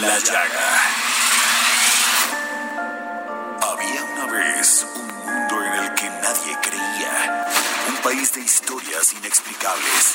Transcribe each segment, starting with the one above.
la llaga. Había una vez un mundo en el que nadie creía. Un país de historias inexplicables.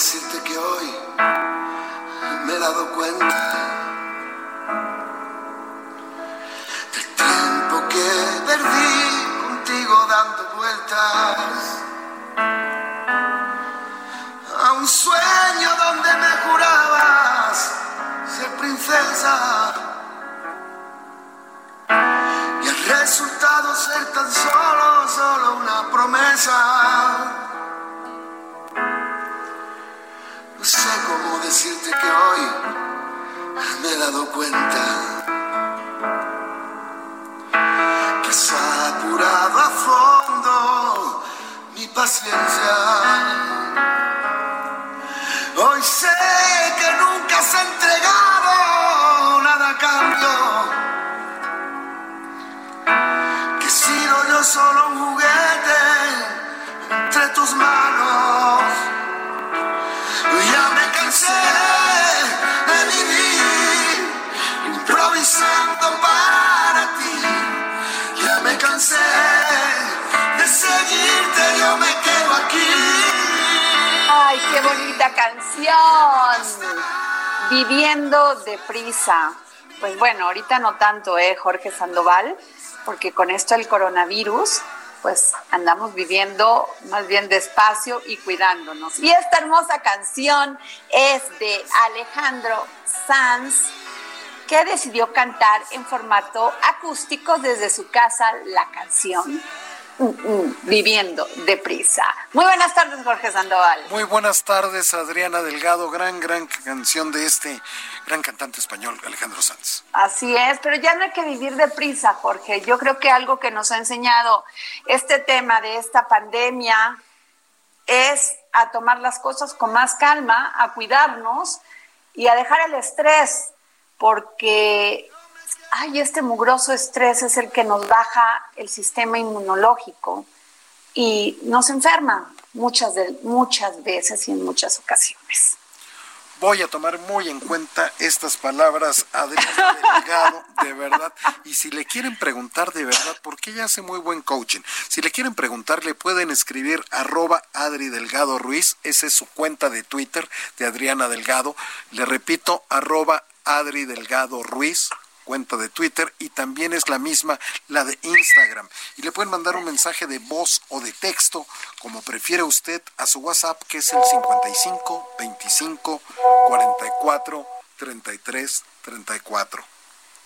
Decirte que hoy me he dado cuenta del tiempo que perdí contigo dando vueltas a un sueño donde me jurabas ser princesa y el resultado ser tan solo, solo una promesa. Decirte que hoy me he dado cuenta que has apurado a fondo mi paciencia. Hoy sé que nunca has entregado nada a cambio, que he sido yo solo un juguete entre tus manos. Bonita canción. Viviendo deprisa. Pues bueno, ahorita no tanto, ¿eh, Jorge Sandoval? Porque con esto del coronavirus, pues andamos viviendo más bien despacio y cuidándonos. Y esta hermosa canción es de Alejandro Sanz, que decidió cantar en formato acústico desde su casa la canción Viviendo deprisa. Muy buenas tardes, Jorge Sandoval. Muy buenas tardes, Adriana Delgado. Gran, gran canción de este gran cantante español, Alejandro Sanz. Así es, pero ya no hay que vivir deprisa, Jorge. Yo creo que algo que nos ha enseñado este tema de esta pandemia es a tomar las cosas con más calma, a cuidarnos y a dejar el estrés, porque ay, este mugroso estrés es el que nos baja el sistema inmunológico y nos enferma muchas, muchas veces y en muchas ocasiones. Voy a tomar muy en cuenta estas palabras, Adriana Delgado, de verdad. Y si le quieren preguntar de verdad, porque ella hace muy buen coaching, si le quieren preguntar, le pueden escribir arroba Adri Delgado Ruiz, esa es su cuenta de Twitter de Adriana Delgado. Le repito, arroba Adri Delgado Ruiz, cuenta de Twitter y también es la misma la de Instagram. Y le pueden mandar un mensaje de voz o de texto, como prefiere usted, a su WhatsApp que es el 55 25 44 33 34.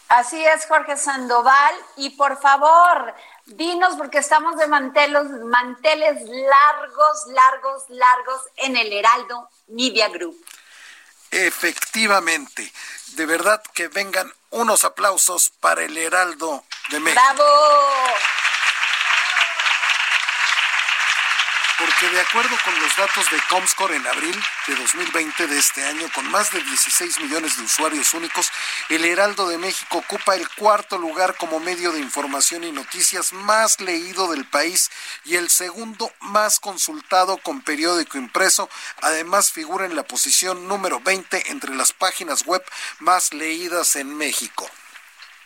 Así es, Jorge Sandoval. Y por favor, dinos, porque estamos de mantelos, manteles largos, largos, largos en el Heraldo Media Group. Efectivamente, de verdad que vengan unos aplausos para el Heraldo de México. ¡Bravo! Porque de acuerdo con los datos de Comscore en abril de 2020 de este año, con más de 16 millones de usuarios únicos, el Heraldo de México ocupa el cuarto lugar como medio de información y noticias más leído del país y el segundo más consultado con periódico impreso. Además figura en la posición número 20 entre las páginas web más leídas en México.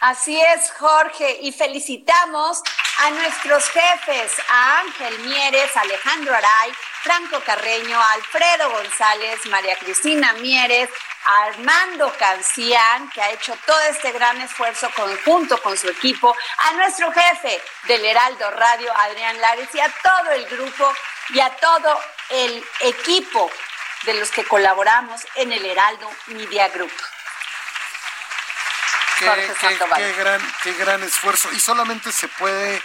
Así es, Jorge, y felicitamos a nuestros jefes, a Ángel Mieres, Alejandro Aray, Franco Carreño, Alfredo González, María Cristina Mieres, Armando Cancián, que ha hecho todo este gran esfuerzo conjunto con su equipo, a nuestro jefe del Heraldo Radio, Adrián Lares, y a todo el grupo y a todo el equipo de los que colaboramos en el Heraldo Media Group. Qué, gran, qué gran esfuerzo. Y solamente se puede,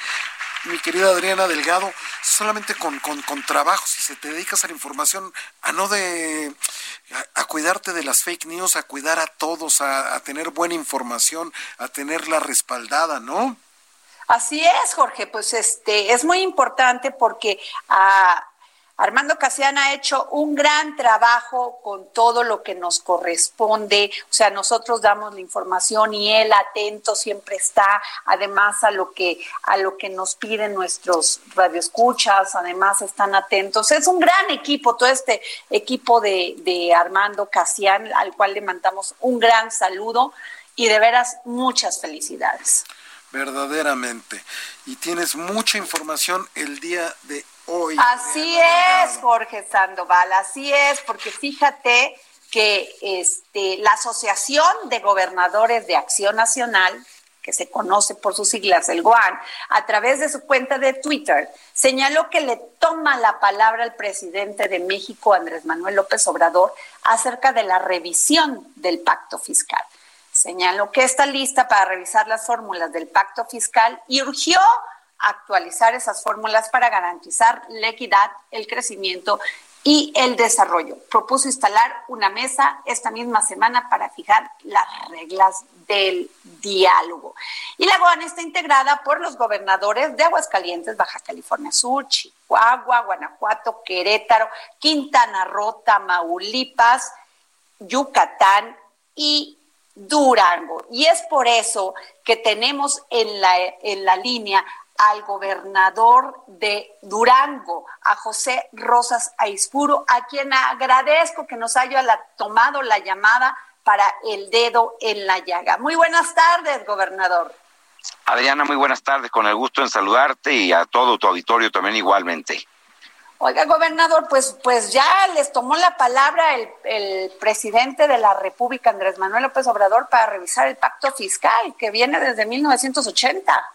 mi querida Adriana Delgado, solamente con, con, con trabajo, si se te dedicas a la información, a no de a, cuidarte de las fake news, a cuidar a todos, a, tener buena información, a tenerla respaldada, ¿no? Así es, Jorge, pues este es muy importante porque a Armando Casian ha hecho un gran trabajo con todo lo que nos corresponde, o sea, nosotros damos la información y él atento siempre está, además a lo que a lo que nos piden nuestros radioescuchas, además están atentos. Es un gran equipo, todo este equipo de, de Armando Casian, al cual le mandamos un gran saludo y de veras muchas felicidades verdaderamente. Y tienes mucha información el día de Así es, Jorge Sandoval, así es, porque fíjate que este, la Asociación de Gobernadores de Acción Nacional, que se conoce por sus siglas, el GOAN, a través de su cuenta de Twitter, señaló que le toma la palabra al presidente de México, Andrés Manuel López Obrador, acerca de la revisión del pacto fiscal. Señaló que está lista para revisar las fórmulas del pacto fiscal y urgió actualizar esas fórmulas para garantizar la equidad, el crecimiento y el desarrollo. Propuso instalar una mesa esta misma semana para fijar las reglas del diálogo. Y la GOAN está integrada por los gobernadores de Aguascalientes, Baja California Sur, Chihuahua, Guanajuato, Querétaro, Quintana Roo, Tamaulipas, Yucatán y Durango. Y es por eso que tenemos en la, en la línea al gobernador de Durango, a José Rosas Aispuro, a quien agradezco que nos haya tomado la llamada para el dedo en la llaga. Muy buenas tardes, gobernador. Adriana, muy buenas tardes, con el gusto en saludarte y a todo tu auditorio también igualmente. Oiga, gobernador, pues, pues ya les tomó la palabra el, el, presidente de la República, Andrés Manuel López Obrador, para revisar el pacto fiscal que viene desde 1980.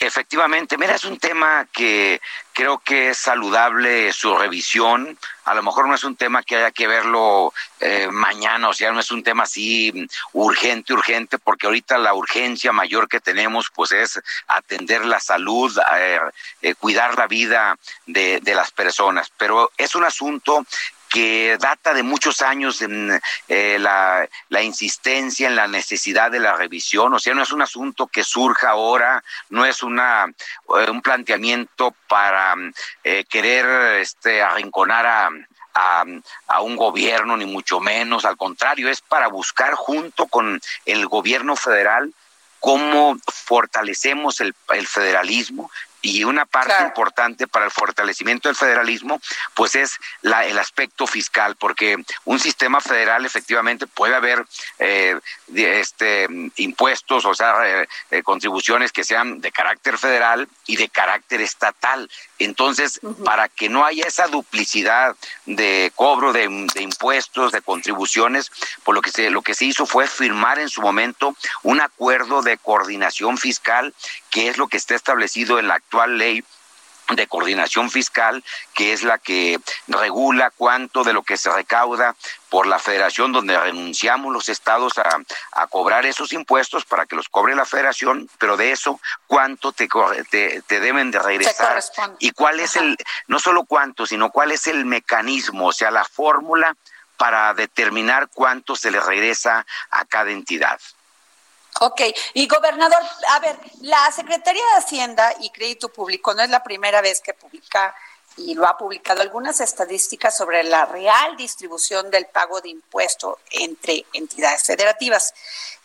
Efectivamente, mira, es un tema que creo que es saludable su revisión. A lo mejor no es un tema que haya que verlo eh, mañana, o sea, no es un tema así urgente, urgente, porque ahorita la urgencia mayor que tenemos pues es atender la salud, eh, eh, cuidar la vida de, de las personas. Pero es un asunto que data de muchos años en eh, la, insistencia en la necesidad de la revisión, o sea, no es un asunto que surja ahora, no es una eh, un planteamiento para eh, querer este arrinconar a, a, un gobierno, ni mucho menos, al contrario, es para buscar junto con el gobierno federal cómo fortalecemos el federalismo, y una parte importante para el fortalecimiento del federalismo, pues es la, el aspecto fiscal, porque un sistema federal efectivamente puede haber eh, este, impuestos, o sea, eh, eh, contribuciones que sean de carácter federal y de carácter estatal. Entonces, para que no haya esa duplicidad de cobro de, impuestos, de contribuciones, por lo que se, lo que se hizo fue firmar en su momento un acuerdo de coordinación fiscal, que es lo que está establecido en la actual ley de coordinación fiscal, que es la que regula cuánto de lo que se recauda por la federación, donde renunciamos los estados a, a cobrar esos impuestos para que los cobre la federación, pero de eso, cuánto te, te, te deben de regresar y cuál es el, no solo cuánto, sino cuál es el mecanismo, o sea, la fórmula para determinar cuánto se le regresa a cada entidad. Ok, y gobernador, a ver, la Secretaría de Hacienda y Crédito Público no es la primera vez que publica y lo ha publicado algunas estadísticas sobre la real distribución del pago de impuesto entre entidades federativas.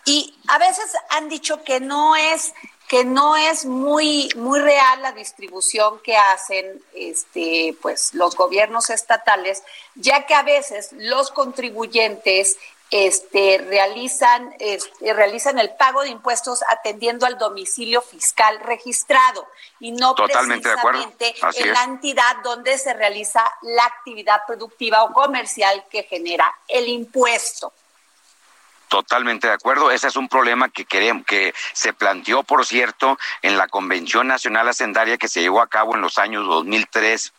Y a veces han dicho que no es que no es muy muy real la distribución que hacen este pues los gobiernos estatales, ya que a veces los contribuyentes este, realizan, este, realizan el pago de impuestos atendiendo al domicilio fiscal registrado y no Totalmente precisamente en la entidad donde se realiza la actividad productiva o comercial que genera el impuesto. Totalmente de acuerdo. Ese es un problema que queremos, que se planteó, por cierto, en la Convención Nacional Hacendaria que se llevó a cabo en los años 2003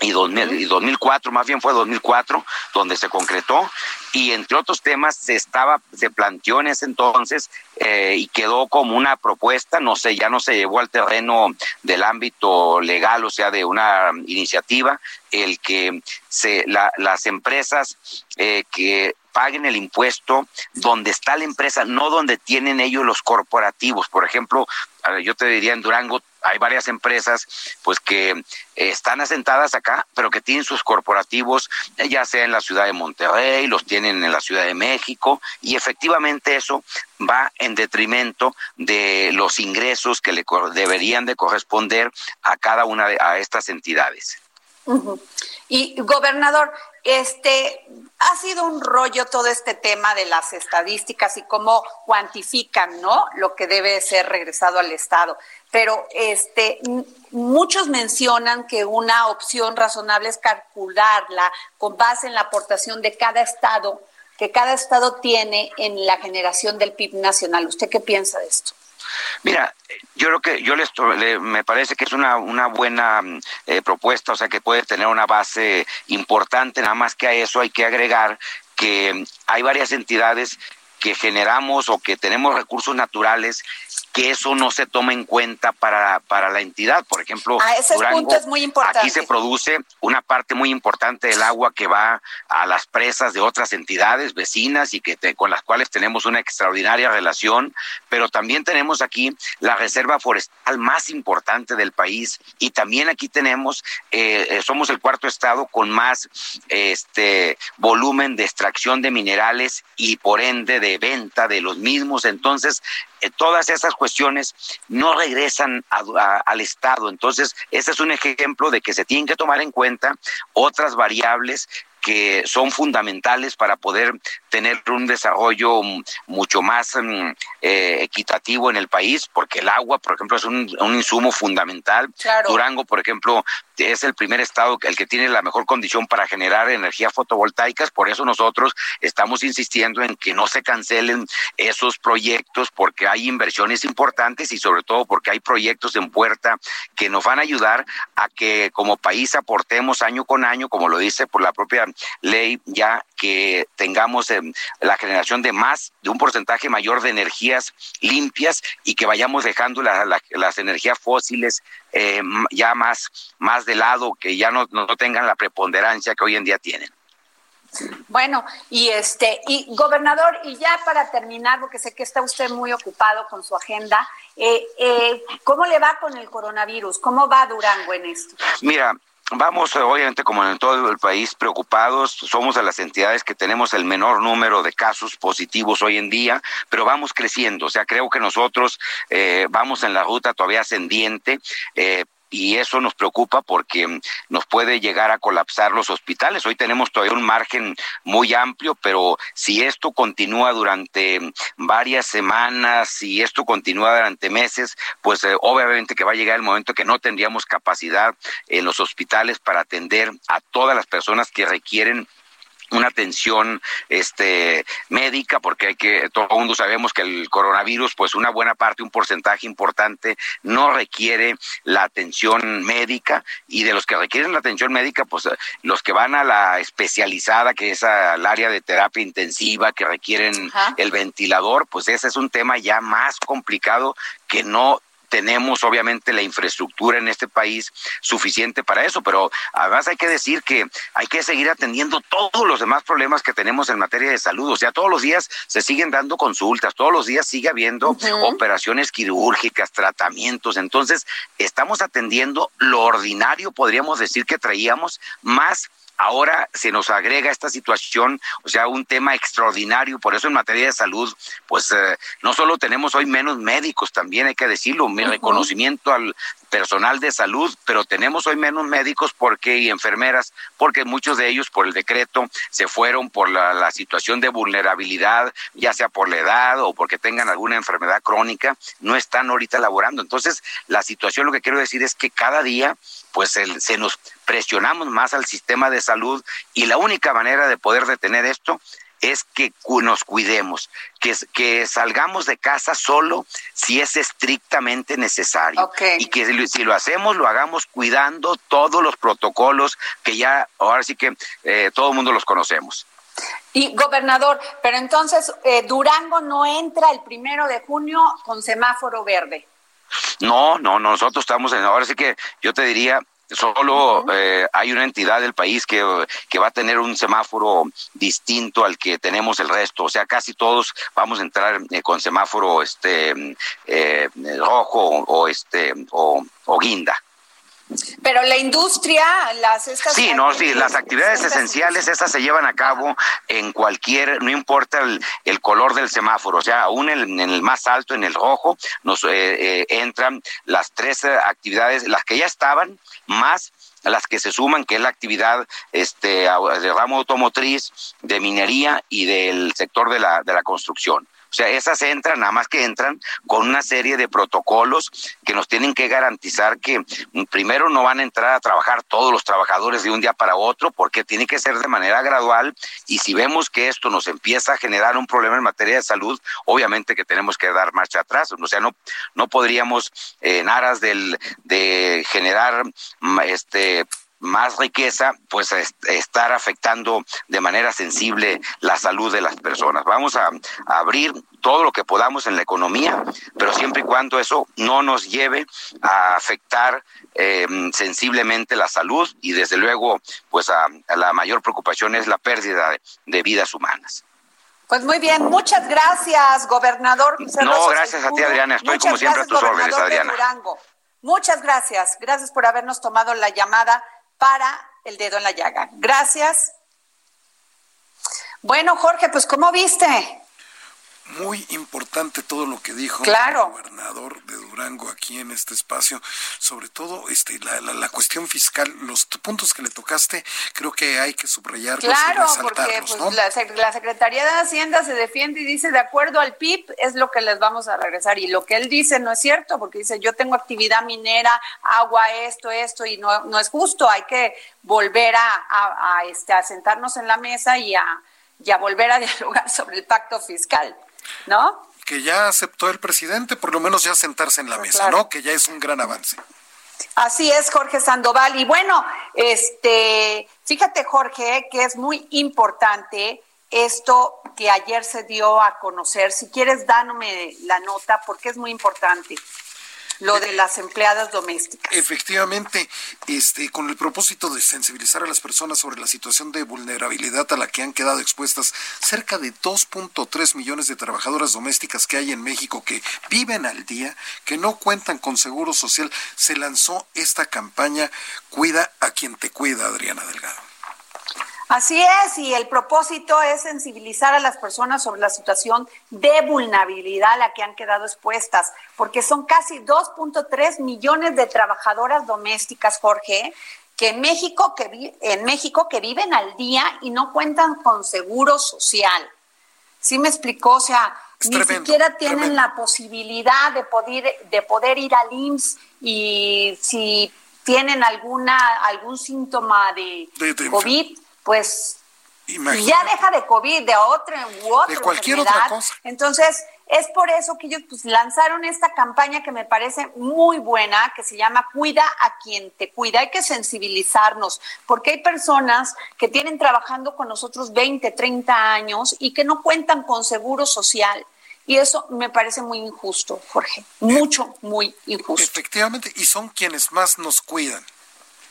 y, 2004, más bien fue 2004, donde se concretó y entre otros temas se estaba, se planteó en ese entonces eh, y quedó como una propuesta, no sé, ya no se llevó al terreno del ámbito legal, o sea, de una iniciativa, el que se, las empresas eh, que paguen el impuesto donde está la empresa, no donde tienen ellos los corporativos. Por ejemplo, yo te diría en Durango hay varias empresas pues que están asentadas acá, pero que tienen sus corporativos eh, ya sea en la ciudad de Monterrey, los tienen en la Ciudad de México y efectivamente eso va en detrimento de los ingresos que le deberían de corresponder a cada una de a estas entidades. Y gobernador, este ha sido un rollo todo este tema de las estadísticas y cómo cuantifican, ¿no? Lo que debe ser regresado al Estado. Pero este muchos mencionan que una opción razonable es calcularla con base en la aportación de cada estado que cada estado tiene en la generación del PIB nacional. ¿Usted qué piensa de esto? Mira, yo creo que yo les, me parece que es una, una buena eh, propuesta, o sea que puede tener una base importante, nada más que a eso hay que agregar que hay varias entidades que generamos o que tenemos recursos naturales que eso no se toma en cuenta para, para la entidad. Por ejemplo, a ese punto es muy importante. aquí se produce una parte muy importante del agua que va a las presas de otras entidades vecinas y que con las cuales tenemos una extraordinaria relación, pero también tenemos aquí la reserva forestal más importante del país y también aquí tenemos, eh, eh, somos el cuarto estado con más este volumen de extracción de minerales y por ende de venta de los mismos. Entonces, eh, todas esas cuestiones no regresan al Estado. Entonces, ese es un ejemplo de que se tienen que tomar en cuenta otras variables que son fundamentales para poder tener un desarrollo mucho más mm, eh, equitativo en el país, porque el agua, por ejemplo, es un, insumo fundamental. Durango, por ejemplo, es el primer estado el que tiene la mejor condición para generar energía fotovoltaicas, por eso nosotros estamos insistiendo en que no se cancelen esos proyectos porque hay inversiones importantes y sobre todo porque hay proyectos en puerta que nos van a ayudar a que como país aportemos año con año, como lo dice por la propia ley, ya que tengamos em, la generación de más, de un porcentaje mayor de energías limpias y que vayamos dejando las energías fósiles eh, ya más, más de lado, que ya no, no tengan la preponderancia que hoy en día tienen. Bueno, y este, y gobernador, y ya para terminar, porque sé que está usted muy ocupado con su agenda, eh, eh, ¿cómo le va con el coronavirus? ¿Cómo va Durango en esto? Mira, Vamos, obviamente, como en todo el país, preocupados. Somos de las entidades que tenemos el menor número de casos positivos hoy en día, pero vamos creciendo. O sea, creo que nosotros eh, vamos en la ruta todavía ascendiente. Eh, y eso nos preocupa porque nos puede llegar a colapsar los hospitales. Hoy tenemos todavía un margen muy amplio, pero si esto continúa durante varias semanas, si esto continúa durante meses, pues eh, obviamente que va a llegar el momento que no tendríamos capacidad en los hospitales para atender a todas las personas que requieren una atención este médica porque hay que todo el mundo sabemos que el coronavirus pues una buena parte un porcentaje importante no requiere la atención médica y de los que requieren la atención médica pues los que van a la especializada que es al área de terapia intensiva que requieren el ventilador pues ese es un tema ya más complicado que no tenemos obviamente la infraestructura en este país suficiente para eso, pero además hay que decir que hay que seguir atendiendo todos los demás problemas que tenemos en materia de salud. O sea, todos los días se siguen dando consultas, todos los días sigue habiendo operaciones quirúrgicas, tratamientos. Entonces, estamos atendiendo lo ordinario, podríamos decir que traíamos más Ahora se nos agrega esta situación, o sea, un tema extraordinario. Por eso en materia de salud, pues eh, no solo tenemos hoy menos médicos, también hay que decirlo, mi reconocimiento al personal de salud, pero tenemos hoy menos médicos porque y enfermeras, porque muchos de ellos por el decreto se fueron por la, situación de vulnerabilidad, ya sea por la edad o porque tengan alguna enfermedad crónica, no están ahorita laborando. Entonces, la situación, lo que quiero decir es que cada día pues el, se nos presionamos más al sistema de salud y la única manera de poder detener esto es que nos cuidemos, que, que salgamos de casa solo si es estrictamente necesario. Y que si lo hacemos, lo hagamos cuidando todos los protocolos que ya, ahora sí que eh, todo el mundo los conocemos. Y gobernador, pero entonces eh, Durango no entra el primero de junio con semáforo verde. No, no, nosotros estamos en, ahora sí que yo te diría, solo eh, hay una entidad del país que, que, va a tener un semáforo distinto al que tenemos el resto, o sea, casi todos vamos a entrar eh, con semáforo este eh, rojo o este o, o guinda. Pero la industria, las estas Sí, no, sí, las actividades esenciales esas se llevan a cabo en cualquier, no importa el, color del semáforo, o sea, aún en, el más alto, en el rojo, nos eh, eh, entran las tres actividades, las que ya estaban, más las que se suman, que es la actividad este de ramo automotriz, de minería y del sector de la, de la construcción. O sea, esas entran, nada más que entran con una serie de protocolos que nos tienen que garantizar que mm, primero no van a entrar a trabajar todos los trabajadores de un día para otro, porque tiene que ser de manera gradual y si vemos que esto nos empieza a generar un problema en materia de salud, obviamente que tenemos que dar marcha atrás. O sea, no, no podríamos en aras del, de generar mm, este más riqueza, pues estar afectando de manera sensible la salud de las personas. Vamos a, abrir todo lo que podamos en la economía, pero siempre y cuando eso no nos lleve a afectar eh, sensiblemente la salud y desde luego, pues a, la mayor preocupación es la pérdida de, vidas humanas. Pues muy bien, muchas gracias, gobernador. no, gracias a ti, Adriana. Estoy como siempre a tus órdenes, Adriana. Muchas gracias. Gracias por habernos tomado la llamada para el dedo en la llaga. Gracias. Bueno, Jorge, pues ¿cómo viste? Muy importante todo lo que dijo el gobernador de Durango aquí en este espacio, sobre todo este la, la, cuestión fiscal, los puntos que le tocaste, creo que hay que subrayarlos claro, porque pues, la, la, Secretaría de Hacienda se defiende y dice, de acuerdo al PIB, es lo que les vamos a regresar. Y lo que él dice no es cierto, porque dice, yo tengo actividad minera, agua, esto, esto, y no, no es justo, hay que volver a, a, este, a sentarnos en la mesa y a, y a volver a dialogar sobre el pacto fiscal. ¿No? Que ya aceptó el presidente, por lo menos ya sentarse en la pues mesa, ¿no? Que ya es un gran avance. Así es, Jorge Sandoval. Y bueno, este, fíjate, Jorge, que es muy importante esto que ayer se dio a conocer. Si quieres, dándome la nota, porque es muy importante lo de las empleadas domésticas. Efectivamente, este, con el propósito de sensibilizar a las personas sobre la situación de vulnerabilidad a la que han quedado expuestas cerca de 2.3 millones de trabajadoras domésticas que hay en México que viven al día, que no cuentan con seguro social, se lanzó esta campaña Cuida a quien te cuida, Adriana Delgado. Así es, y el propósito es sensibilizar a las personas sobre la situación de vulnerabilidad a la que han quedado expuestas, porque son casi 2.3 millones de trabajadoras domésticas, Jorge, que en México que en México que viven al día y no cuentan con seguro social. ¿Sí me explicó? O sea, ni siquiera tienen la posibilidad de poder de poder ir al IMSS y si tienen alguna algún síntoma de, COVID pues ya deja de COVID, de otra u otra de cualquier otra cosa. Entonces, es por eso que ellos pues, lanzaron esta campaña que me parece muy buena, que se llama Cuida a quien te cuida. Hay que sensibilizarnos, porque hay personas que tienen trabajando con nosotros 20, 30 años y que no cuentan con seguro social Y eso me parece muy injusto, Jorge, mucho, muy injusto. Efectivamente, y son quienes más nos cuidan.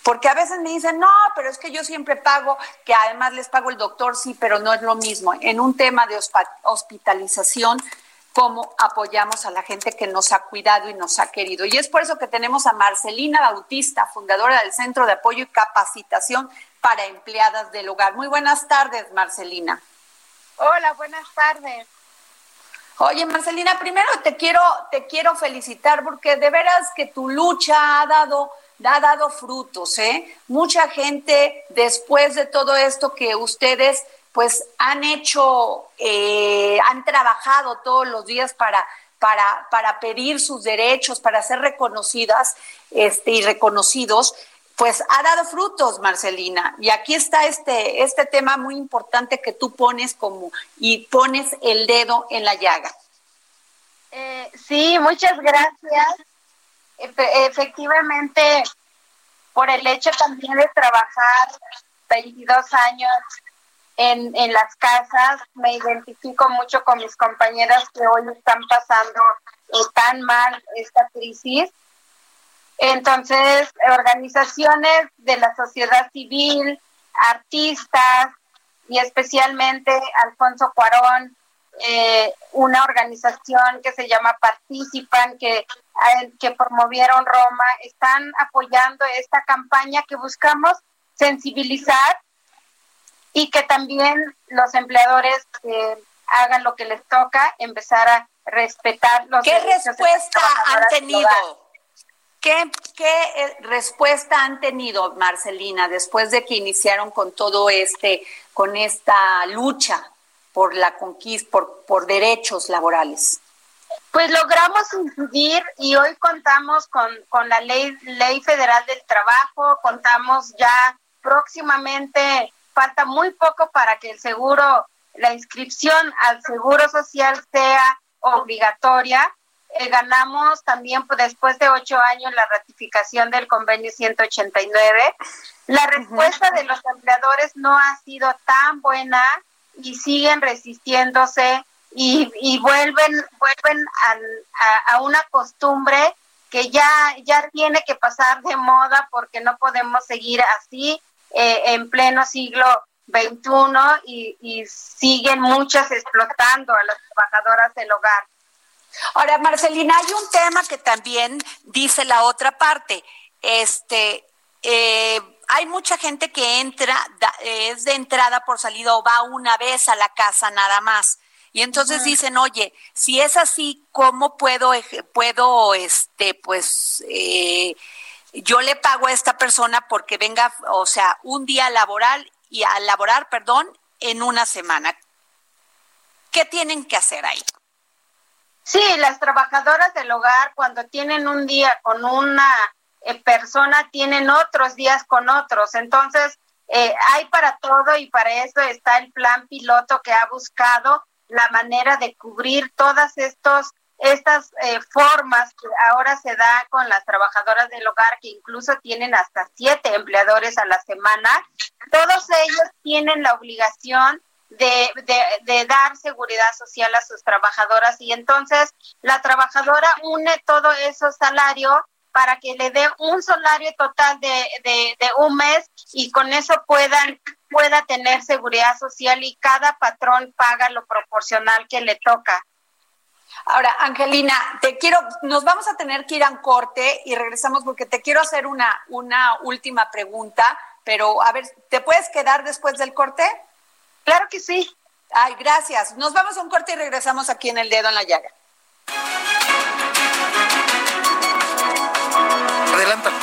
Porque a veces me dicen, no, pero es que yo siempre pago, que además les pago el doctor, sí, pero no es lo mismo. En un tema de hospitalización, cómo apoyamos a la gente que nos ha cuidado y nos ha querido. Y es por eso que tenemos a Marcelina Bautista, fundadora del Centro de Apoyo y Capacitación para Empleadas del Hogar. Muy buenas tardes, Marcelina. Hola, buenas tardes. Oye, Marcelina, primero te quiero, te quiero felicitar porque de veras que tu lucha ha dado, ha dado frutos, ¿eh? Mucha gente, después de todo esto que ustedes pues han hecho, eh, han trabajado todos los días para, para, para pedir sus derechos, para ser reconocidas este, y reconocidos, pues ha dado frutos, Marcelina. Y aquí está este, este tema muy importante que tú pones como y pones el dedo en la llaga. Eh, sí, muchas gracias. Efectivamente, por el hecho también de trabajar 22 años en, en las casas, me identifico mucho con mis compañeras que hoy están pasando eh, tan mal esta crisis. Entonces, organizaciones de la sociedad civil, artistas y especialmente Alfonso Cuarón, eh, una organización que se llama Participan, que, eh, que promovieron Roma, están apoyando esta campaña que buscamos sensibilizar y que también los empleadores hagan lo que les toca, empezar a respetar los ¿Qué respuesta han tenido? ¿Qué, ¿Qué eh, respuesta han tenido, Marcelina, después de que iniciaron con todo este, con esta lucha por la conquista, por, por derechos laborales? Pues logramos incidir y hoy contamos con, con la ley, ley federal del trabajo, contamos ya próximamente falta muy poco para que el seguro, la inscripción al seguro social sea obligatoria. Eh, ganamos también pues, después de ocho años la ratificación del convenio 189. La respuesta de los empleadores no ha sido tan buena y siguen resistiéndose y, y vuelven vuelven a, a, una costumbre que ya ya tiene que pasar de moda porque no podemos seguir así eh, en pleno siglo XXI y, y siguen muchas explotando a las trabajadoras del hogar. Ahora, Marcelina, hay un tema que también dice la otra parte. Este, eh, hay mucha gente que entra, es de entrada por salida o va una vez a la casa nada más. Y entonces dicen, oye, si es así, ¿cómo puedo, puedo, este, pues, eh, yo le pago a esta persona porque venga, o sea, un día laboral y a laborar, perdón, en una semana. ¿Qué tienen que hacer ahí? Sí, las trabajadoras del hogar cuando tienen un día con una eh, persona tienen otros días con otros. Entonces, eh, hay para todo y para eso está el plan piloto que ha buscado la manera de cubrir todas estos estas eh, formas que ahora se da con las trabajadoras del hogar, que incluso tienen hasta siete empleadores a la semana, todos ellos tienen la obligación de, de, dar seguridad social a sus trabajadoras y entonces la trabajadora une todo eso salario para que le dé un salario total de, de, de un mes y con eso puedan pueda tener seguridad social y cada patrón paga lo proporcional que le toca. Ahora, Angelina, te quiero, nos vamos a tener que ir a un corte y regresamos porque te quiero hacer una, una última pregunta, pero a ver, ¿te puedes quedar después del corte? Claro que sí. Ay, gracias. Nos vamos a un corte y regresamos aquí en el dedo en la llaga. Adelanta.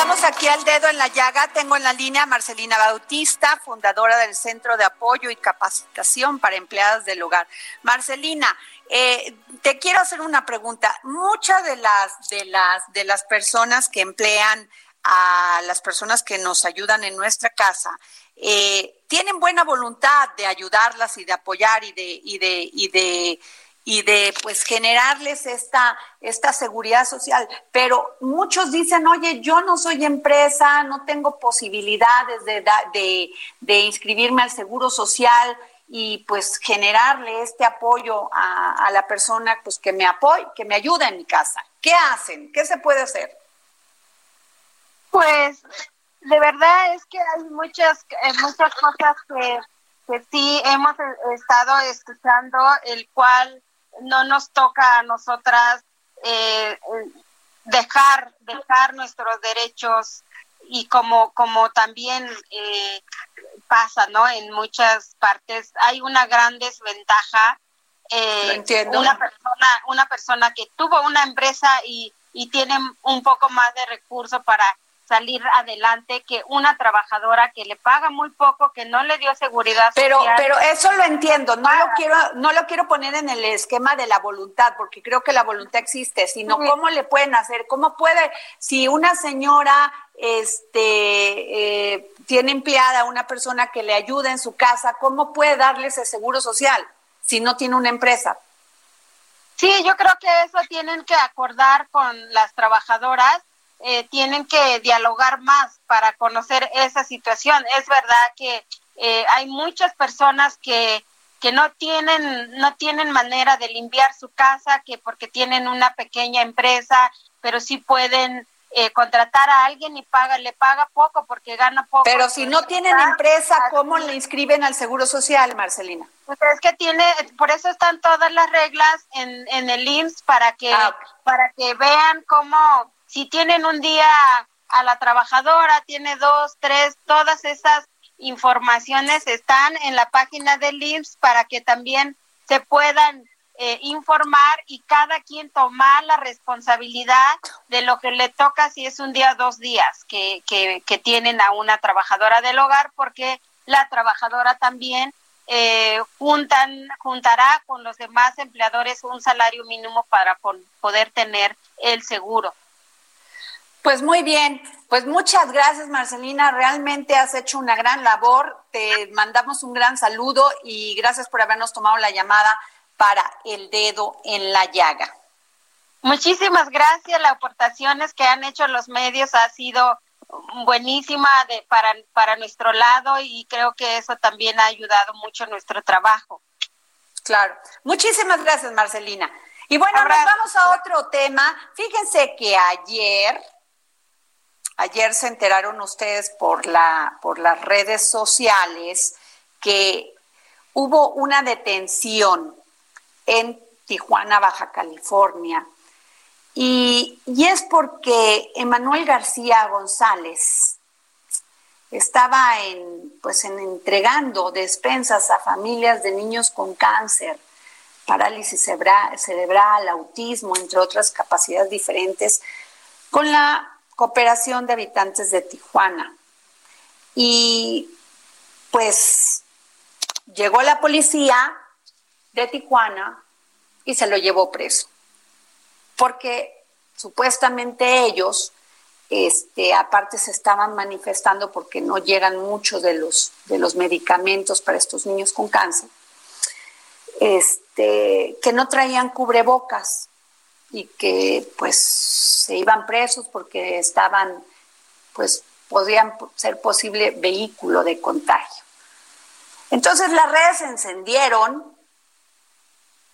Regresamos aquí al dedo en la llaga. Tengo en la línea a Marcelina Bautista, fundadora del Centro de Apoyo y Capacitación para Empleadas del Hogar. Marcelina, eh, te quiero hacer una pregunta. Muchas de las, de las, de las personas que emplean a las personas que nos ayudan en nuestra casa eh, tienen buena voluntad de ayudarlas y de apoyar y de, y de, y de y de pues generarles esta, esta seguridad social. Pero muchos dicen, oye, yo no soy empresa, no tengo posibilidades de, de, de inscribirme al seguro social y pues generarle este apoyo a, a la persona pues que me apoye, que me ayuda en mi casa. ¿Qué hacen? ¿Qué se puede hacer? Pues de verdad es que hay muchas, eh, muchas cosas que, que sí hemos eh, estado escuchando, el cual no nos toca a nosotras eh, dejar dejar nuestros derechos y como como también eh, pasa no en muchas partes hay una gran desventaja eh, una persona una persona que tuvo una empresa y y tiene un poco más de recursos para salir adelante que una trabajadora que le paga muy poco, que no le dio seguridad pero, social. Pero eso lo entiendo, no lo quiero no lo quiero poner en el esquema de la voluntad, porque creo que la voluntad existe, sino cómo le pueden hacer, cómo puede, si una señora este eh, tiene empleada una persona que le ayuda en su casa, ¿cómo puede darle ese seguro social si no tiene una empresa? Sí, yo creo que eso tienen que acordar con las trabajadoras eh, tienen que dialogar más para conocer esa situación. Es verdad que eh, hay muchas personas que, que no tienen no tienen manera de limpiar su casa, que porque tienen una pequeña empresa, pero sí pueden eh, contratar a alguien y paga, le paga poco porque gana poco. Pero si no tienen empresa, ¿cómo le inscriben al Seguro Social, Marcelina? Pues es que tiene, por eso están todas las reglas en, en el IMSS para que, ah, okay. para que vean cómo si tienen un día a la trabajadora, tiene dos, tres, todas esas informaciones están en la página del IMSS para que también se puedan eh, informar y cada quien tomar la responsabilidad de lo que le toca si es un día o dos días que, que, que tienen a una trabajadora del hogar, porque la trabajadora también eh, juntan, juntará con los demás empleadores un salario mínimo para poder tener el seguro. Pues muy bien, pues muchas gracias Marcelina, realmente has hecho una gran labor, te mandamos un gran saludo y gracias por habernos tomado la llamada para el dedo en la llaga. Muchísimas gracias, las aportaciones que han hecho los medios ha sido buenísima de, para, para nuestro lado y creo que eso también ha ayudado mucho en nuestro trabajo. Claro, muchísimas gracias Marcelina. Y bueno, Ahora, nos vamos a otro tema. Fíjense que ayer, Ayer se enteraron ustedes por, la, por las redes sociales que hubo una detención en Tijuana, Baja California, y, es porque Emanuel García González estaba en, pues, en entregando despensas a familias de niños con cáncer, parálisis cerebral, autismo, entre otras capacidades diferentes, con la cooperación de habitantes de Tijuana. Y pues llegó la policía de Tijuana y se lo llevó preso porque supuestamente ellos, este, aparte se estaban manifestando porque no llegan muchos de los, de los medicamentos para estos niños con cáncer, este, que no traían cubrebocas y que pues se iban presos porque estaban, pues podían ser posible vehículo de contagio. Entonces las redes se encendieron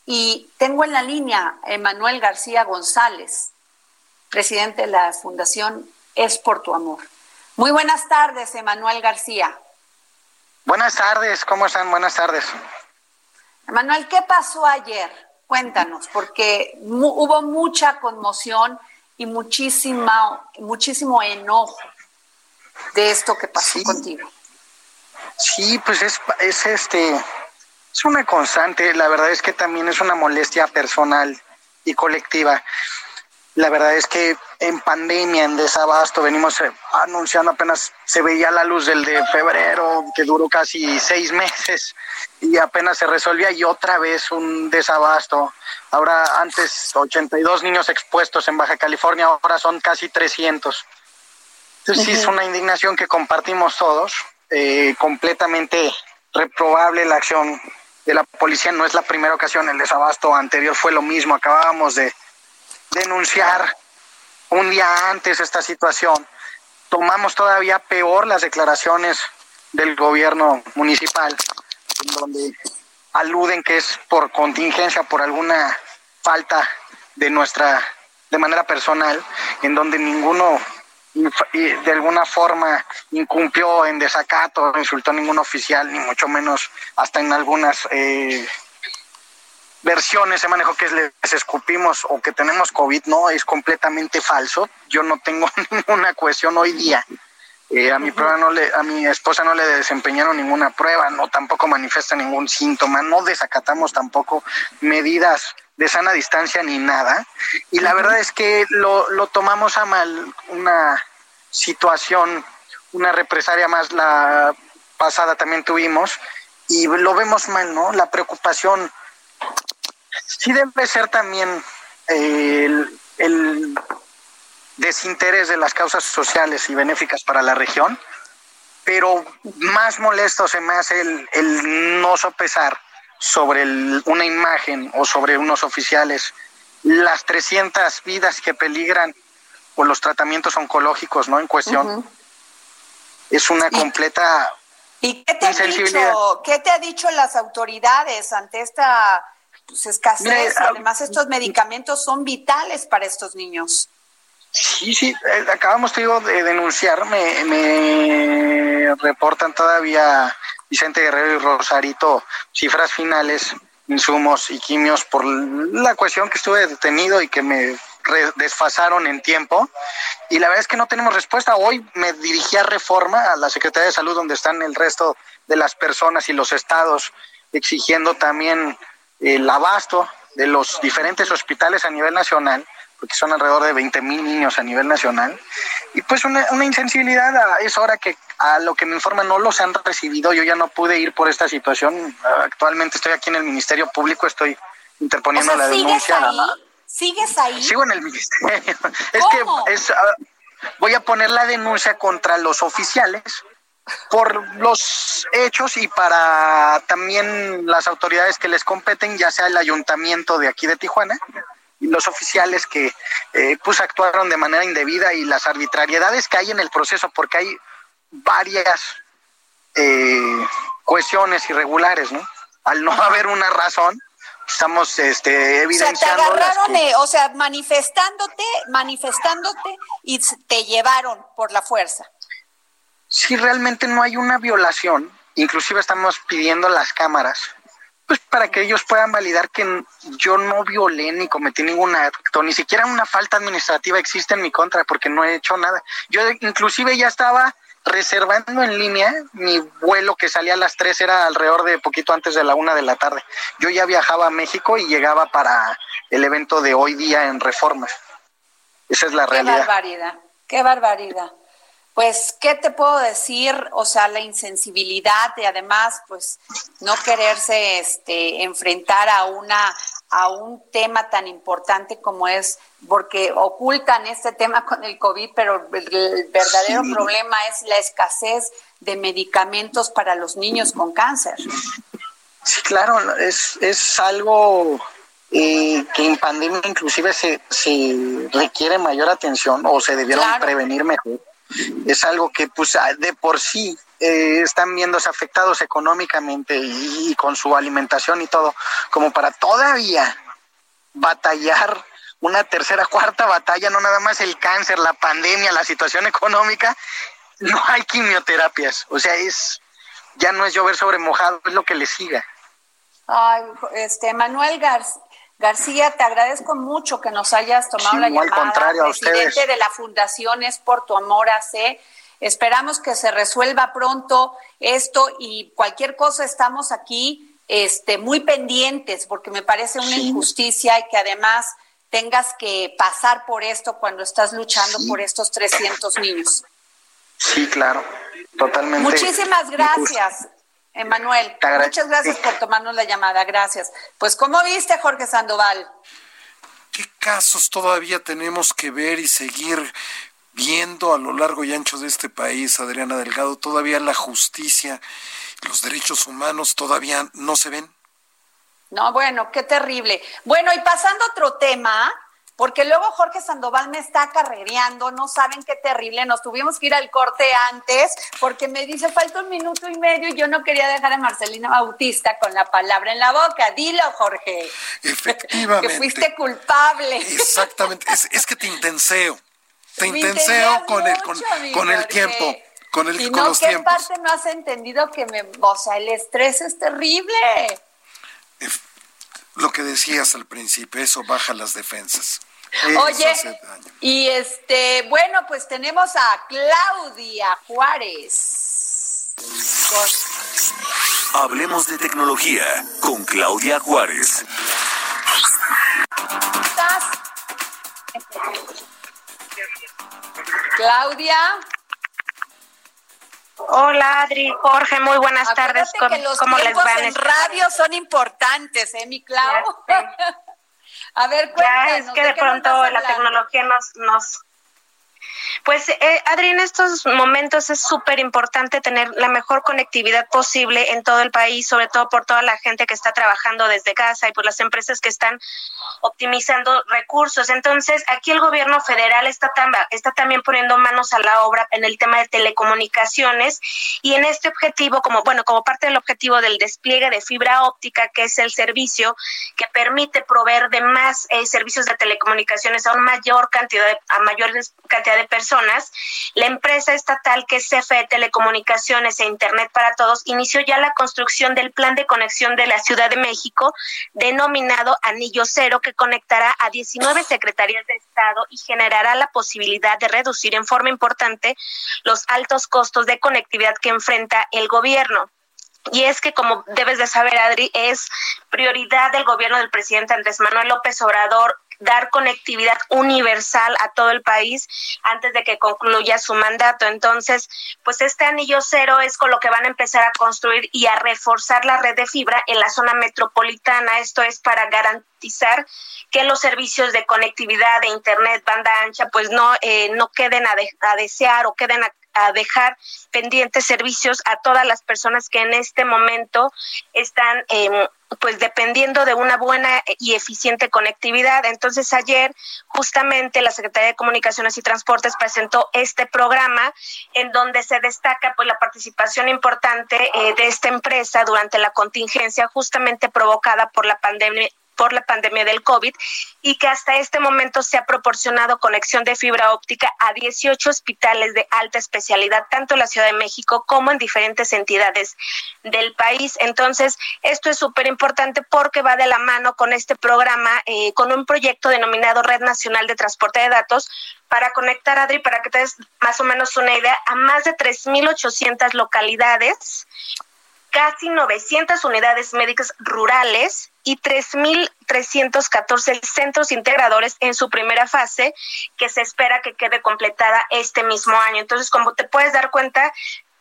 y tengo en la línea a Emanuel García González, presidente de la Fundación Es por tu Amor. Muy buenas tardes, Emanuel García. Buenas tardes, ¿cómo están? Buenas tardes. Emanuel, ¿qué pasó ayer? Cuéntanos, porque hubo mucha conmoción y muchísima, muchísimo enojo de esto que pasó contigo. Sí, pues es, es este, es una constante, la verdad es que también es una molestia personal y colectiva. La verdad es que en pandemia, en desabasto, venimos eh, anunciando apenas se veía la luz del de febrero, que duró casi seis meses y apenas se resolvía y otra vez un desabasto. Ahora antes 82 niños expuestos en Baja California, ahora son casi 300. Entonces sí es una indignación que compartimos todos, eh, completamente reprobable la acción de la policía no es la primera ocasión, el desabasto anterior fue lo mismo, acabábamos de denunciar un día antes esta situación, tomamos todavía peor las declaraciones del gobierno municipal, en donde aluden que es por contingencia, por alguna falta de nuestra, de manera personal, en donde ninguno de alguna forma incumplió en desacato, insultó a ningún oficial, ni mucho menos hasta en algunas eh, versiones se manejó que les escupimos o que tenemos COVID, no, es completamente falso. Yo no tengo ninguna cuestión hoy día. Eh, a mi prueba no le, a mi esposa no le desempeñaron ninguna prueba, no tampoco manifiesta ningún síntoma, no desacatamos tampoco medidas de sana distancia ni nada. Y la verdad es que lo, lo tomamos a mal, una situación, una represaria más la pasada también tuvimos, y lo vemos mal, ¿no? La preocupación sí debe ser también el, el desinterés de las causas sociales y benéficas para la región, pero más molesto se me hace el, el no sopesar sobre una imagen o sobre unos oficiales las 300 vidas que peligran por los tratamientos oncológicos no en cuestión. Es una completa ¿Y qué te, dicho, qué te ha dicho las autoridades ante esta pues, escasez? y además estos medicamentos son vitales para estos niños. Sí, sí, eh, acabamos digo, de denunciar, me, me reportan todavía Vicente Guerrero y Rosarito cifras finales, insumos y quimios por la cuestión que estuve detenido y que me desfasaron en tiempo. Y la verdad es que no tenemos respuesta. Hoy me dirigí a Reforma, a la Secretaría de Salud, donde están el resto de las personas y los estados, exigiendo también el abasto de los diferentes hospitales a nivel nacional porque son alrededor de 20 mil niños a nivel nacional, y pues una, una insensibilidad a esa hora que a lo que me informan no los han recibido, yo ya no pude ir por esta situación, actualmente estoy aquí en el Ministerio Público, estoy interponiendo la denuncia. Ahí? ¿Sigues ahí? Sigo en el Ministerio, es que es, ah, voy a poner la denuncia contra los oficiales, por los hechos y para también las autoridades que les competen, ya sea el ayuntamiento de aquí de Tijuana, los oficiales que eh, pues actuaron de manera indebida y las arbitrariedades que hay en el proceso, porque hay varias eh, cuestiones irregulares, ¿no? Al no haber una razón, estamos este, evidenciando. O sea, te agarraron, eh, o sea, manifestándote, manifestándote y te llevaron por la fuerza. Si realmente no hay una violación, inclusive estamos pidiendo las cámaras pues para que ellos puedan validar que yo no violé ni cometí ningún acto, ni siquiera una falta administrativa existe en mi contra porque no he hecho nada. Yo inclusive ya estaba reservando en línea mi vuelo que salía a las 3 era alrededor de poquito antes de la una de la tarde. Yo ya viajaba a México y llegaba para el evento de hoy día en Reforma. Esa es la realidad. Qué barbaridad, qué barbaridad pues, ¿qué te puedo decir? O sea, la insensibilidad y además, pues, no quererse este, enfrentar a una a un tema tan importante como es, porque ocultan este tema con el COVID, pero el verdadero problema es la escasez de medicamentos para los niños con cáncer. Sí, claro, es, es algo eh, que en pandemia inclusive se, se requiere mayor atención o se debieron prevenir mejor es algo que pues de por sí eh, están viéndose afectados económicamente y, con su alimentación y todo, como para todavía batallar una tercera, cuarta batalla, no nada más el cáncer, la pandemia, la situación económica, no hay quimioterapias, o sea, es ya no es llover sobre mojado, es lo que le siga. Ay, este Manuel García García, te agradezco mucho que nos hayas tomado la llamada. Al contrario, presidente de la Fundación Es por tu Amor AC. Esperamos que se resuelva pronto esto y cualquier cosa estamos aquí este, muy pendientes porque me parece una injusticia y que además tengas que pasar por esto cuando estás luchando por estos 300 niños. Sí, claro, totalmente. Muchísimas gracias. Emanuel, muchas gracias por tomarnos la llamada, gracias. Pues, ¿cómo viste, Jorge Sandoval? ¿Qué casos todavía tenemos que ver y seguir viendo a lo largo y ancho de este país, Adriana Delgado? ¿Todavía la justicia, los derechos humanos todavía no se ven? No, bueno, qué terrible. Bueno, y pasando a otro tema, porque luego Jorge Sandoval me está carrereando, no saben qué terrible, nos tuvimos que ir al corte antes porque me dice falta un minuto y medio y yo no quería dejar a Marcelina Bautista con la palabra en la boca. Dilo, Jorge. Efectivamente. que fuiste culpable. Exactamente, es, que te intenseo, te intenseo con el, con, el tiempo. Con, el, y con no, los ¿qué tiempos. parte no has entendido que me, o sea, el estrés es terrible? Lo que decías al principio, eso baja las defensas. Oye, y este, bueno, pues tenemos a Claudia Juárez. Hablemos de tecnología con Claudia Juárez. ¿Estás? Claudia. Hola Adri, Jorge, muy buenas tardes. ¿Cómo, los ¿cómo les va en radio son importantes, ¿eh, mi Clau? A ver, cuéntanos. Ya, es que de, pronto la tecnología nos, nos pues, eh, Adri, en estos momentos es súper importante tener la mejor conectividad posible en todo el país, sobre todo por toda la gente que está trabajando desde casa y por las empresas que están optimizando recursos. Entonces, aquí el gobierno federal está, está también poniendo manos a la obra en el tema de telecomunicaciones y en este objetivo, como bueno, como parte del objetivo del despliegue de fibra óptica, que es el servicio que permite proveer de más eh, servicios de telecomunicaciones a una mayor cantidad de, a mayor cantidad personas la empresa estatal que es CFE Telecomunicaciones e Internet para Todos inició ya la construcción del plan de conexión de la Ciudad de México denominado Anillo Cero que conectará a 19 secretarías de Estado y generará la posibilidad de reducir en forma importante los altos costos de conectividad que enfrenta el gobierno. Y es que, como debes de saber, Adri, es prioridad del gobierno del presidente Andrés Manuel López Obrador dar conectividad universal a todo el país antes de que concluya su mandato. Entonces, pues este anillo cero es con lo que van a empezar a construir y a reforzar la red de fibra en la zona metropolitana. Esto es para garantizar que los servicios de conectividad de internet banda ancha pues no eh, no queden a, a desear o queden a, a dejar pendientes servicios a todas las personas que en este momento están eh, pues dependiendo de una buena y eficiente conectividad. Entonces ayer justamente la Secretaría de Comunicaciones y Transportes presentó este programa en donde se destaca pues la participación importante eh, de esta empresa durante la contingencia justamente provocada por la pandemia por la pandemia del COVID y que hasta este momento se ha proporcionado conexión de fibra óptica a 18 hospitales de alta especialidad, tanto en la Ciudad de México como en diferentes entidades del país. Entonces, esto es súper importante porque va de la mano con este programa, eh, con un proyecto denominado Red Nacional de Transporte de Datos, para conectar, Adri, para que te des más o menos una idea, a más de 3.800 localidades casi 900 unidades médicas rurales y 3.314 centros integradores en su primera fase, que se espera que quede completada este mismo año. Entonces, como te puedes dar cuenta,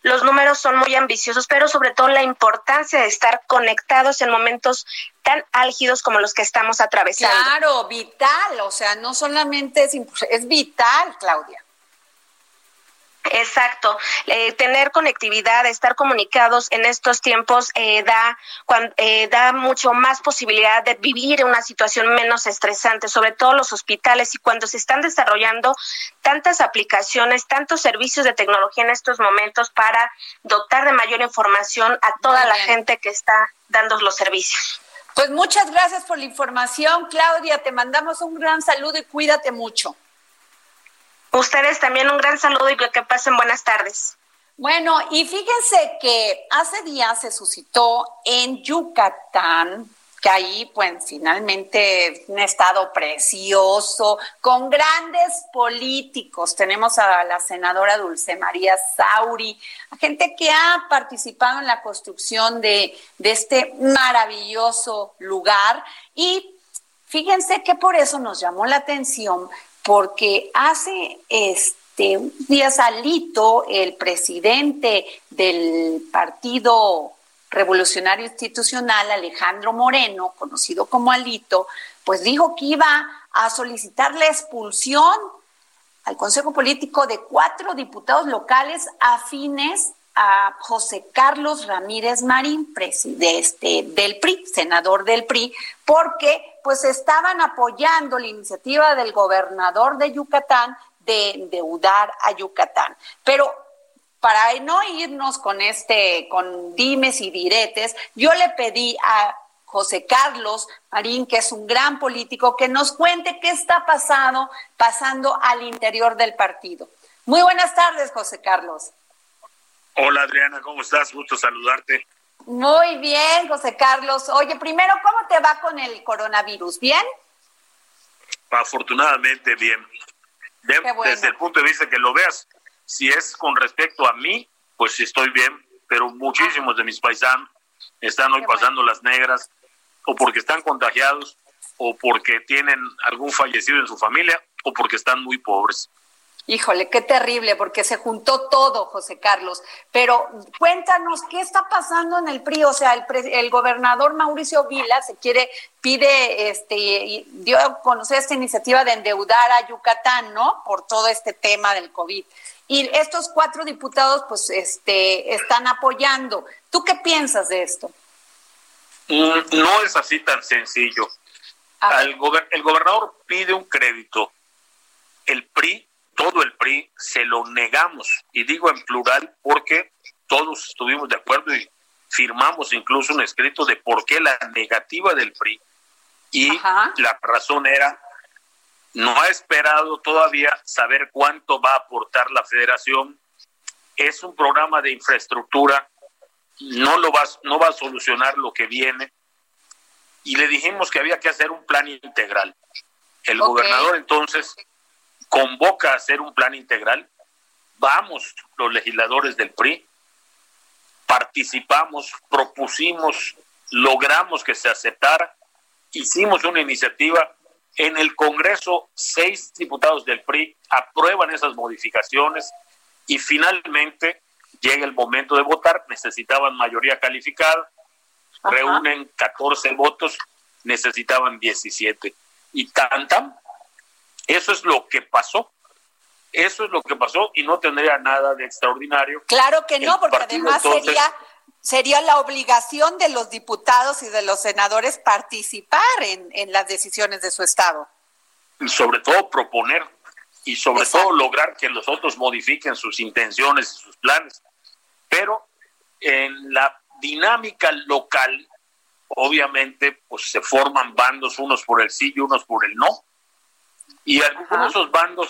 los números son muy ambiciosos, pero sobre todo la importancia de estar conectados en momentos tan álgidos como los que estamos atravesando. Claro, vital, o sea, no solamente es, es vital, Claudia. Exacto. Eh, tener conectividad, estar comunicados en estos tiempos eh, da, eh, da mucho más posibilidad de vivir una situación menos estresante, sobre todo los hospitales y cuando se están desarrollando tantas aplicaciones, tantos servicios de tecnología en estos momentos para dotar de mayor información a toda la gente que está dando los servicios. Pues muchas gracias por la información, Claudia. Te mandamos un gran saludo y cuídate mucho. Ustedes también un gran saludo y que pasen buenas tardes. Bueno, y fíjense que hace días se suscitó en Yucatán, que ahí pues finalmente un estado precioso, con grandes políticos. Tenemos a la senadora Dulce María Sauri, a gente que ha participado en la construcción de, de este maravilloso lugar. Y fíjense que por eso nos llamó la atención porque hace este días Alito, el presidente del Partido Revolucionario Institucional, Alejandro Moreno, conocido como Alito, pues dijo que iba a solicitar la expulsión al Consejo Político de cuatro diputados locales afines a José Carlos Ramírez Marín, presidente este, del PRI, senador del PRI, porque pues estaban apoyando la iniciativa del gobernador de Yucatán de endeudar a Yucatán. Pero para no irnos con este, con dimes y diretes, yo le pedí a José Carlos Marín, que es un gran político, que nos cuente qué está pasando, pasando al interior del partido. Muy buenas tardes, José Carlos. Hola Adriana, ¿cómo estás? Gusto saludarte. Muy bien, José Carlos. Oye, primero, ¿cómo te va con el coronavirus? ¿Bien? Afortunadamente, bien. Desde el punto de vista que lo veas, si es con respecto a mí, pues estoy bien, pero muchísimos de mis paisanos están hoy pasando las negras, o porque están contagiados, o porque tienen algún fallecido en su familia, o porque están muy pobres. Híjole, qué terrible, porque se juntó todo, José Carlos. Pero cuéntanos, ¿qué está pasando en el PRI? O sea, el, el gobernador Mauricio Vila se quiere, pide, este, dio a conocer esta iniciativa de endeudar a Yucatán, ¿no? Por todo este tema del COVID. Y estos cuatro diputados, pues, este, están apoyando. ¿Tú qué piensas de esto? Mm, no es así tan sencillo. el gobernador pide un crédito. El PRI todo el PRI se lo negamos, y digo en plural porque todos estuvimos de acuerdo y firmamos incluso un escrito de por qué la negativa del PRI. Y la razón era, no ha esperado todavía saber cuánto va a aportar la federación. Es un programa de infraestructura, no, lo va, no va a solucionar lo que viene. Y le dijimos que había que hacer un plan integral. El gobernador entonces convoca a hacer un plan integral, vamos los legisladores del PRI, participamos, propusimos, logramos que se aceptara, hicimos una iniciativa, en el Congreso seis diputados del PRI aprueban esas modificaciones y finalmente llega el momento de votar, necesitaban mayoría calificada, reúnen 14 votos, necesitaban 17 y tan eso es lo que pasó. Eso es lo que pasó y no tendría nada de extraordinario. Claro que no, porque además sería sería la obligación de los diputados y de los senadores participar en, en las decisiones de su estado. Sobre todo proponer y sobre todo lograr que los otros modifiquen sus intenciones y sus planes. Pero en la dinámica local obviamente pues se forman bandos unos por el sí y unos por el no. Y algunos de esos bandos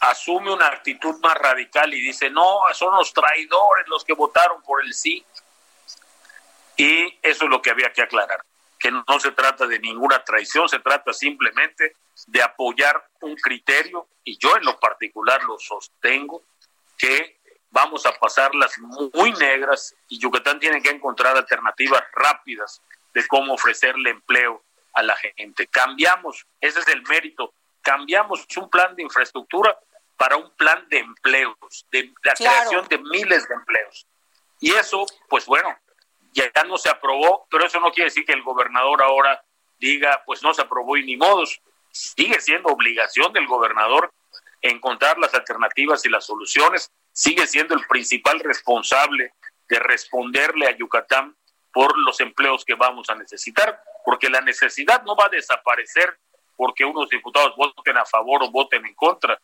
asume una actitud más radical y dice, no, son los traidores los que votaron por el sí. Y eso es lo que había que aclarar, que no se trata de ninguna traición, se trata simplemente de apoyar un criterio, y yo en lo particular lo sostengo, que vamos a pasarlas muy negras y Yucatán tiene que encontrar alternativas rápidas de cómo ofrecerle empleo a la gente. Cambiamos, ese es el mérito, cambiamos un plan de infraestructura para un plan de empleos, de la creación de miles de empleos. Y eso, pues bueno, ya no se aprobó, pero eso no quiere decir que el gobernador ahora diga, pues no se aprobó y ni modos. Sigue siendo obligación del gobernador encontrar las alternativas y las soluciones. Sigue siendo el principal responsable de responderle a Yucatán por los empleos que vamos a necesitar, porque la necesidad no va a desaparecer porque unos diputados voten a favor o voten en contra.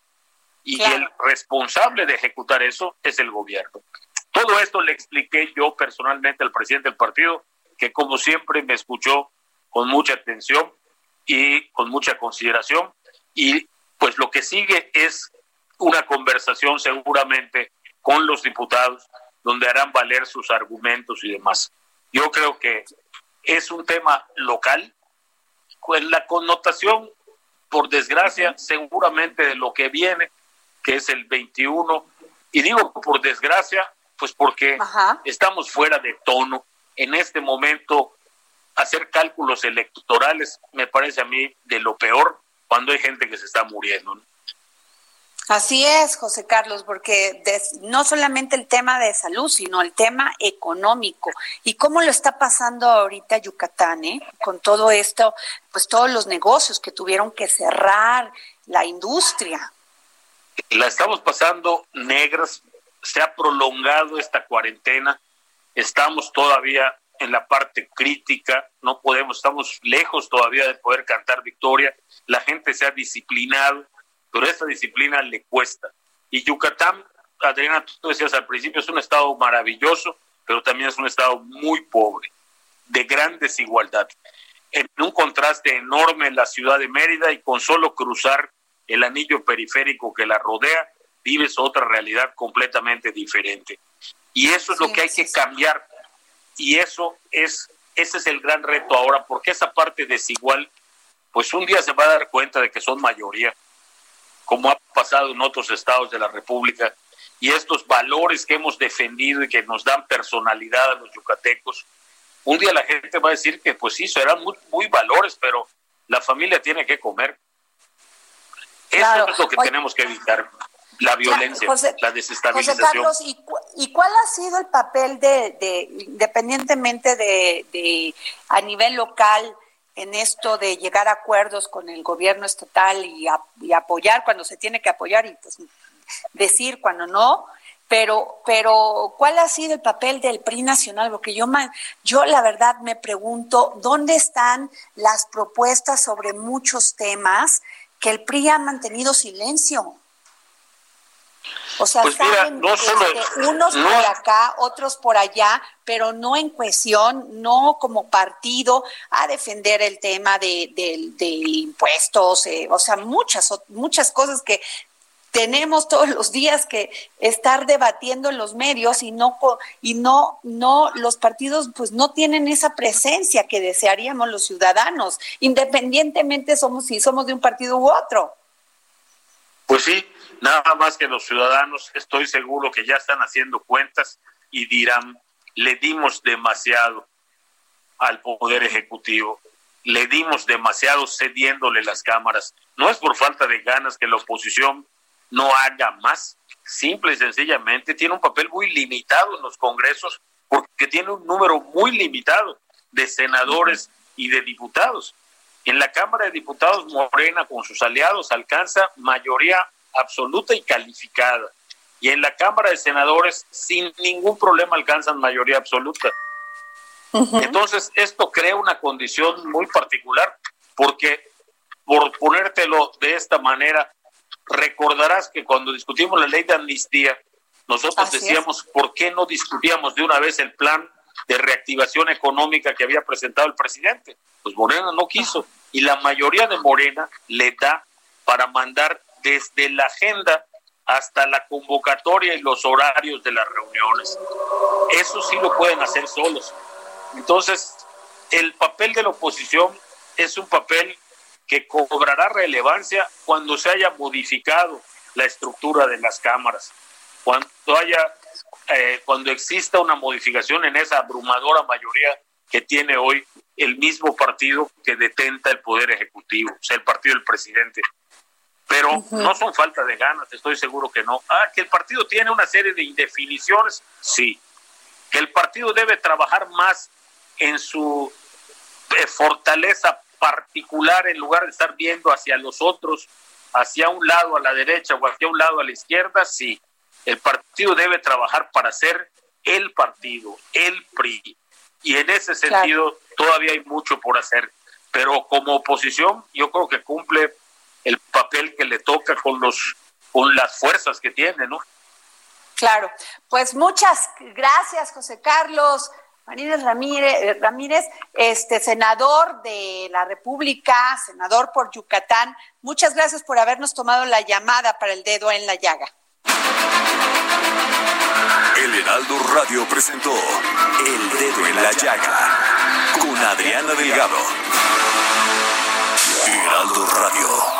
Y el responsable de ejecutar eso es el gobierno. Todo esto le expliqué yo personalmente al presidente del partido, que como siempre me escuchó con mucha atención y con mucha consideración. Y pues lo que sigue es una conversación seguramente con los diputados donde harán valer sus argumentos y demás. Yo creo que es un tema local, con la connotación, por desgracia, seguramente de lo que viene, que es el 21, y digo por desgracia, pues porque estamos fuera de tono. En este momento, hacer cálculos electorales me parece a mí de lo peor cuando hay gente que se está muriendo. Así es, José Carlos, porque no solamente el tema de salud, sino el tema económico. ¿Y cómo lo está pasando ahorita Yucatán, eh? Con todo esto, pues todos los negocios que tuvieron que cerrar, la industria. La estamos pasando negras se ha prolongado esta cuarentena, estamos todavía en la parte crítica, no podemos, estamos lejos todavía de poder cantar victoria, la gente se ha disciplinado, pero esta disciplina le cuesta. Y Yucatán, Adriana, tú decías al principio, es un estado maravilloso, pero también es un estado muy pobre, de gran desigualdad. En un contraste enorme en la ciudad de Mérida y con solo cruzar el anillo periférico que la rodea, vives otra realidad completamente diferente. Y eso es lo que hay que cambiar. Y eso es, ese es el gran reto ahora, porque esa parte desigual, pues un día se va a dar cuenta de que son mayoría, como ha pasado en otros estados de la República, y estos valores que hemos defendido y que nos dan personalidad a los yucatecos, un día la gente va a decir que pues sí, serán muy, muy valores, pero la familia tiene que comer. Eso es lo que tenemos que evitar la violencia, la desestabilización. José Carlos, ¿y, cuál ha sido el papel de, independientemente de, a nivel local, en esto de llegar a acuerdos con el gobierno estatal y, apoyar cuando se tiene que apoyar y pues, decir cuando no? Pero, pero, ¿cuál ha sido el papel del PRI nacional? Porque yo, yo la verdad me pregunto, ¿dónde están las propuestas sobre muchos temas que el PRI ha mantenido silencio? O sea, pues este, unos por acá, otros por allá, pero no en cohesión, no como partido a defender el tema de, impuestos, eh, o sea, muchas, muchas cosas que tenemos todos los días que estar debatiendo en los medios y no y no no los partidos pues no tienen esa presencia que desearíamos los ciudadanos independientemente somos si somos de un partido u otro. Pues sí Nada más que los ciudadanos, estoy seguro que ya están haciendo cuentas y dirán, le dimos demasiado al Poder Ejecutivo, le dimos demasiado cediéndole las cámaras. No es por falta de ganas que la oposición no haga más, simple y sencillamente tiene un papel muy limitado en los congresos porque tiene un número muy limitado de senadores y de diputados. En la Cámara de Diputados Morena con sus aliados alcanza mayoría absoluta y calificada. Y en la Cámara de Senadores, sin ningún problema, alcanzan mayoría absoluta. Entonces, esto crea una condición muy particular, porque por ponértelo de esta manera, recordarás que cuando discutimos la ley de amnistía, nosotros decíamos, ¿por qué no discutíamos de una vez el plan de reactivación económica que había presentado el presidente. Pues Morena no quiso y la mayoría de Morena le da para mandar desde la agenda hasta la convocatoria y los horarios de las reuniones. Eso sí lo pueden hacer solos. Entonces, el papel de la oposición es un papel que cobrará relevancia cuando se haya modificado la estructura de las cámaras, cuando haya, eh, cuando exista una modificación en esa abrumadora mayoría que tiene hoy el mismo partido que detenta el poder ejecutivo, o sea, el partido del presidente. Pero no son falta de ganas, estoy seguro que no. Ah, que el partido tiene una serie de indefiniciones, sí. Que el partido debe trabajar más en su eh, fortaleza particular en lugar de estar viendo hacia los otros, hacia un lado a la derecha o hacia un lado a la izquierda, sí. El partido debe trabajar para ser el partido, el PRI. Y en ese sentido todavía hay mucho por hacer. Pero como oposición yo creo que cumple el papel que le toca con los con las fuerzas que tiene, ¿no? Claro, pues muchas gracias, José Carlos. Marínez Ramírez, eh, Ramírez, este senador de la República, senador por Yucatán. Muchas gracias por habernos tomado la llamada para el dedo en la llaga. El Heraldo Radio presentó El Dedo en la Llaga con Adriana Delgado. Heraldo Radio.